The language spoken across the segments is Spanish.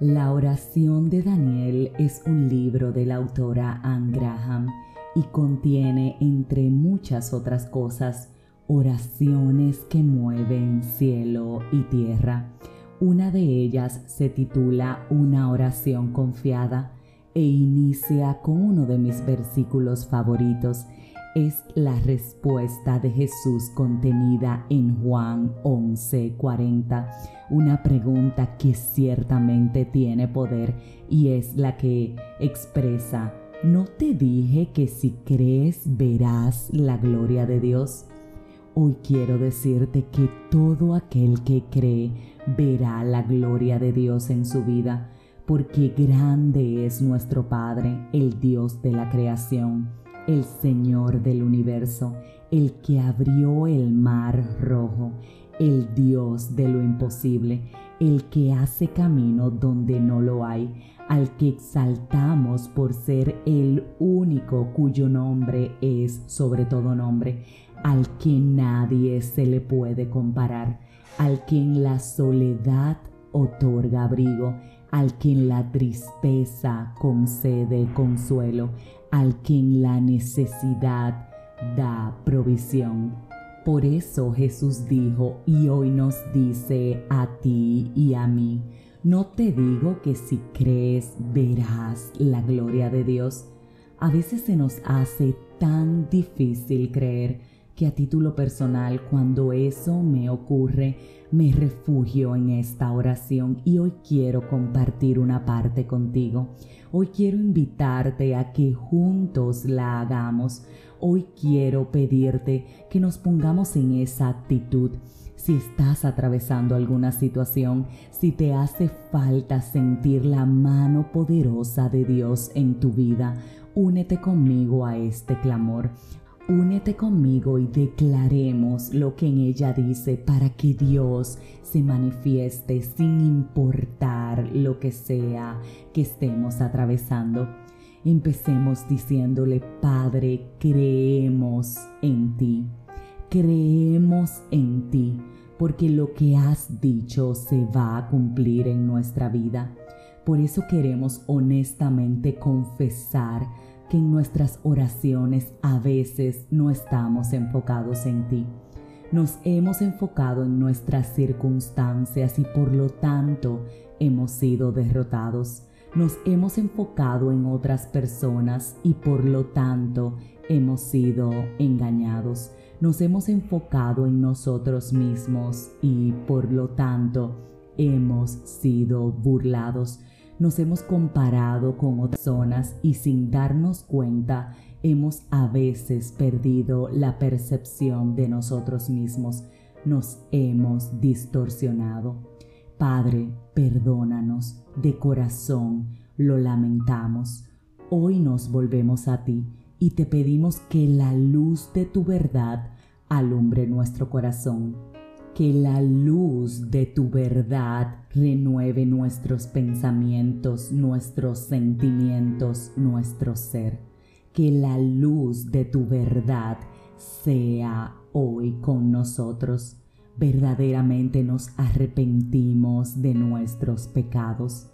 La oración de Daniel es un libro de la autora Anne Graham y contiene, entre muchas otras cosas, oraciones que mueven cielo y tierra. Una de ellas se titula Una oración confiada e inicia con uno de mis versículos favoritos es la respuesta de Jesús contenida en Juan 11:40, una pregunta que ciertamente tiene poder y es la que expresa, ¿no te dije que si crees verás la gloria de Dios? Hoy quiero decirte que todo aquel que cree verá la gloria de Dios en su vida, porque grande es nuestro Padre, el Dios de la creación el Señor del universo, el que abrió el mar rojo, el Dios de lo imposible, el que hace camino donde no lo hay, al que exaltamos por ser el único cuyo nombre es sobre todo nombre, al que nadie se le puede comparar, al que en la soledad otorga abrigo, al que en la tristeza concede consuelo, al que en la necesidad da provisión. Por eso Jesús dijo y hoy nos dice a ti y a mí, no te digo que si crees verás la gloria de Dios. A veces se nos hace tan difícil creer que a título personal cuando eso me ocurre me refugio en esta oración y hoy quiero compartir una parte contigo. Hoy quiero invitarte a que juntos la hagamos. Hoy quiero pedirte que nos pongamos en esa actitud. Si estás atravesando alguna situación, si te hace falta sentir la mano poderosa de Dios en tu vida, únete conmigo a este clamor. Únete conmigo y declaremos lo que en ella dice para que Dios se manifieste sin importar lo que sea que estemos atravesando. Empecemos diciéndole, Padre, creemos en ti, creemos en ti, porque lo que has dicho se va a cumplir en nuestra vida. Por eso queremos honestamente confesar que en nuestras oraciones a veces no estamos enfocados en ti. Nos hemos enfocado en nuestras circunstancias y por lo tanto hemos sido derrotados. Nos hemos enfocado en otras personas y por lo tanto hemos sido engañados. Nos hemos enfocado en nosotros mismos y por lo tanto hemos sido burlados nos hemos comparado con otras personas y sin darnos cuenta hemos a veces perdido la percepción de nosotros mismos, nos hemos distorsionado. Padre, perdónanos, de corazón lo lamentamos. Hoy nos volvemos a ti y te pedimos que la luz de tu verdad alumbre nuestro corazón que la luz de tu verdad renueve nuestros pensamientos, nuestros sentimientos, nuestro ser. Que la luz de tu verdad sea hoy con nosotros. Verdaderamente nos arrepentimos de nuestros pecados.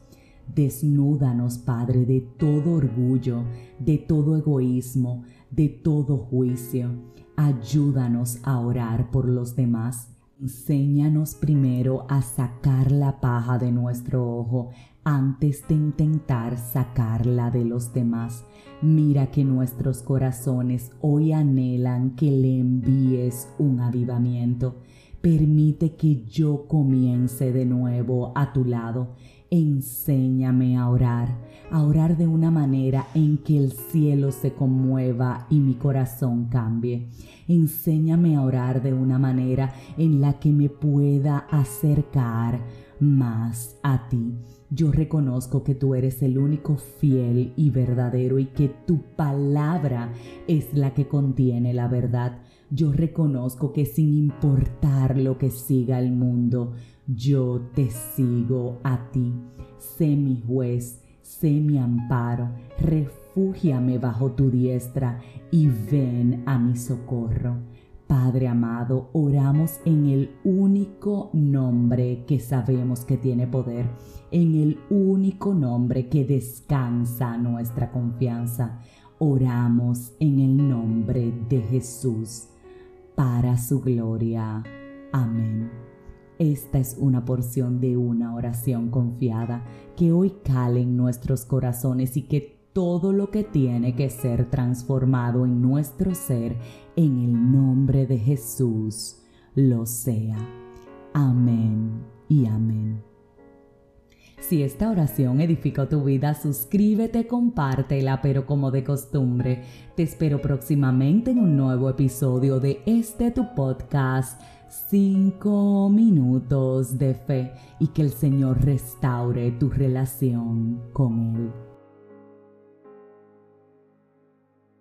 Desnúdanos, Padre, de todo orgullo, de todo egoísmo, de todo juicio. Ayúdanos a orar por los demás Enséñanos primero a sacar la paja de nuestro ojo antes de intentar sacarla de los demás. Mira que nuestros corazones hoy anhelan que le envíes un avivamiento. Permite que yo comience de nuevo a tu lado Enséñame a orar, a orar de una manera en que el cielo se conmueva y mi corazón cambie. Enséñame a orar de una manera en la que me pueda acercar más a ti. Yo reconozco que tú eres el único fiel y verdadero y que tu palabra es la que contiene la verdad. Yo reconozco que sin importar lo que siga el mundo, yo te sigo a ti. Sé mi juez, sé mi amparo, refúgiame bajo tu diestra y ven a mi socorro. Padre amado, oramos en el único nombre que sabemos que tiene poder, en el único nombre que descansa nuestra confianza. Oramos en el nombre de Jesús, para su gloria. Amén. Esta es una porción de una oración confiada que hoy cale en nuestros corazones y que todo lo que tiene que ser transformado en nuestro ser, en el nombre de Jesús, lo sea. Amén y amén. Si esta oración edificó tu vida, suscríbete, compártela, pero como de costumbre, te espero próximamente en un nuevo episodio de este tu podcast, 5 minutos de fe, y que el Señor restaure tu relación con Él.